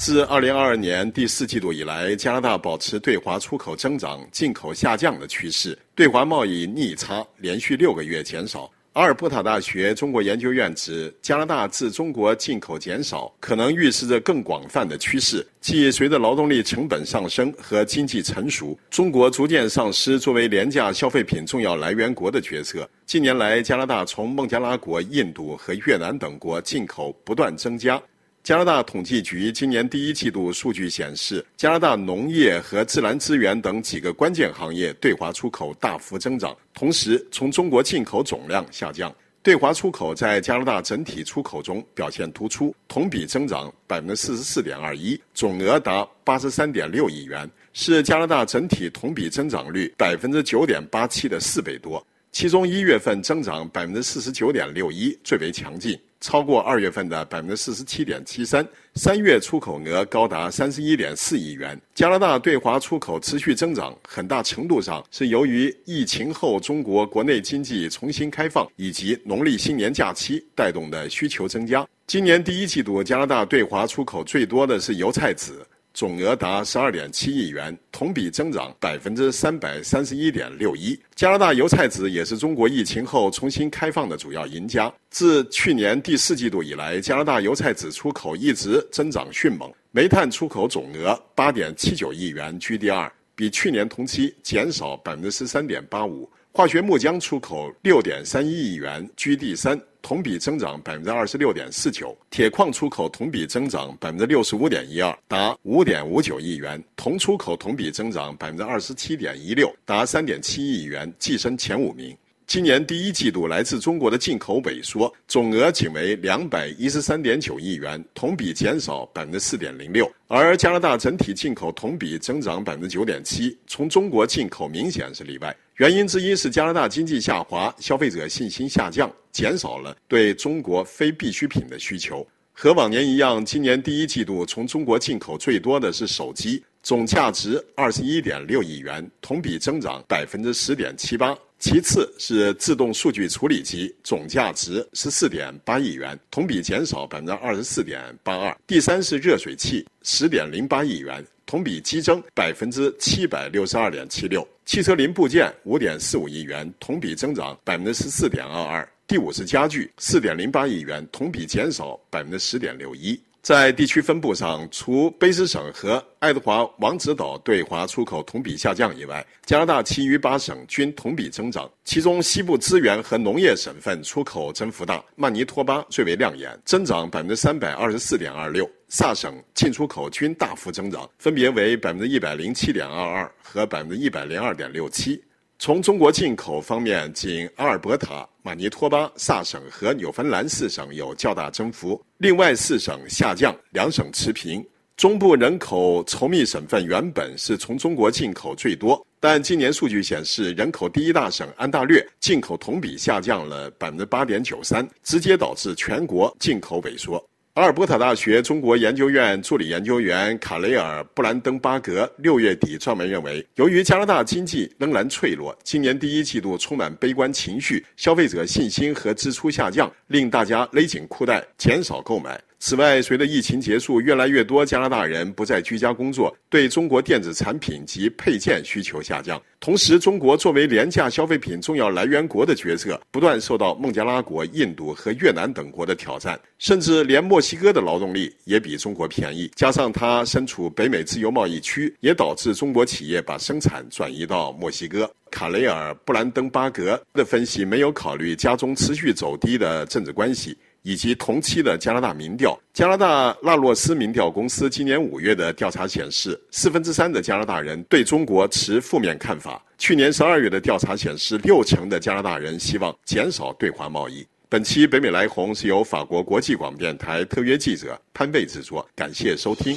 自2022年第四季度以来，加拿大保持对华出口增长、进口下降的趋势，对华贸易逆差连续六个月减少。阿尔伯塔大学中国研究院指，加拿大自中国进口减少，可能预示着更广泛的趋势，即随着劳动力成本上升和经济成熟，中国逐渐丧失作为廉价消费品重要来源国的角色。近年来，加拿大从孟加拉国、印度和越南等国进口不断增加。加拿大统计局今年第一季度数据显示，加拿大农业和自然资源等几个关键行业对华出口大幅增长，同时从中国进口总量下降。对华出口在加拿大整体出口中表现突出，同比增长百分之四十四点二一，总额达八十三点六亿元，是加拿大整体同比增长率百分之九点八七的四倍多。其中一月份增长百分之四十九点六一，最为强劲。超过二月份的百分之四十七点七三，三月出口额高达三十一点四亿元。加拿大对华出口持续增长，很大程度上是由于疫情后中国国内经济重新开放以及农历新年假期带动的需求增加。今年第一季度，加拿大对华出口最多的是油菜籽。总额达十二点七亿元，同比增长百分之三百三十一点六一。加拿大油菜籽也是中国疫情后重新开放的主要赢家。自去年第四季度以来，加拿大油菜籽出口一直增长迅猛。煤炭出口总额八点七九亿元居第二，比去年同期减少百分之十三点八五。化学木浆出口六点三一亿元居第三。同比增长百分之二十六点四九，铁矿出口同比增长百分之六十五点一二，达五点五九亿元；铜出口同比增长百分之二十七点一六，达三点七亿元，跻身前五名。今年第一季度来自中国的进口萎缩，总额仅为两百一十三点九亿元，同比减少百分之四点零六。而加拿大整体进口同比增长百分之九点七，从中国进口明显是例外。原因之一是加拿大经济下滑，消费者信心下降，减少了对中国非必需品的需求。和往年一样，今年第一季度从中国进口最多的是手机，总价值二十一点六亿元，同比增长百分之十点七八。其次是自动数据处理机，总价值十四点八亿元，同比减少百分之二十四点八二。第三是热水器，十点零八亿元，同比激增百分之七百六十二点七六。汽车零部件五点四五亿元，同比增长百分之十四点二二。第五是家具，四点零八亿元，同比减少百分之十点六一。在地区分布上，除卑诗省和爱德华王子岛对华出口同比下降以外，加拿大其余八省均同比增长。其中，西部资源和农业省份出口增幅大，曼尼托巴最为亮眼，增长百分之三百二十四点二六。萨省进出口均大幅增长，分别为百分之一百零七点二二和百分之一百零二点六七。从中国进口方面，仅阿尔伯塔、马尼托巴、萨省和纽芬兰四省有较大增幅，另外四省下降，两省持平。中部人口稠密省份原本是从中国进口最多，但今年数据显示，人口第一大省安大略进口同比下降了百分之八点九三，直接导致全国进口萎缩。阿尔伯塔大学中国研究院助理研究员卡雷尔·布兰登巴格六月底撰文认为，由于加拿大经济仍然脆弱，今年第一季度充满悲观情绪，消费者信心和支出下降，令大家勒紧裤带，减少购买。此外，随着疫情结束，越来越多加拿大人不再居家工作，对中国电子产品及配件需求下降。同时，中国作为廉价消费品重要来源国的角色不断受到孟加拉国、印度和越南等国的挑战，甚至连墨西哥的劳动力也比中国便宜。加上它身处北美自由贸易区，也导致中国企业把生产转移到墨西哥。卡雷尔·布兰登巴格的分析没有考虑家中持续走低的政治关系。以及同期的加拿大民调，加拿大纳洛斯民调公司今年五月的调查显示，四分之三的加拿大人对中国持负面看法。去年十二月的调查显示，六成的加拿大人希望减少对华贸易。本期北美来红是由法国国际广播电台特约记者潘贝制作，感谢收听。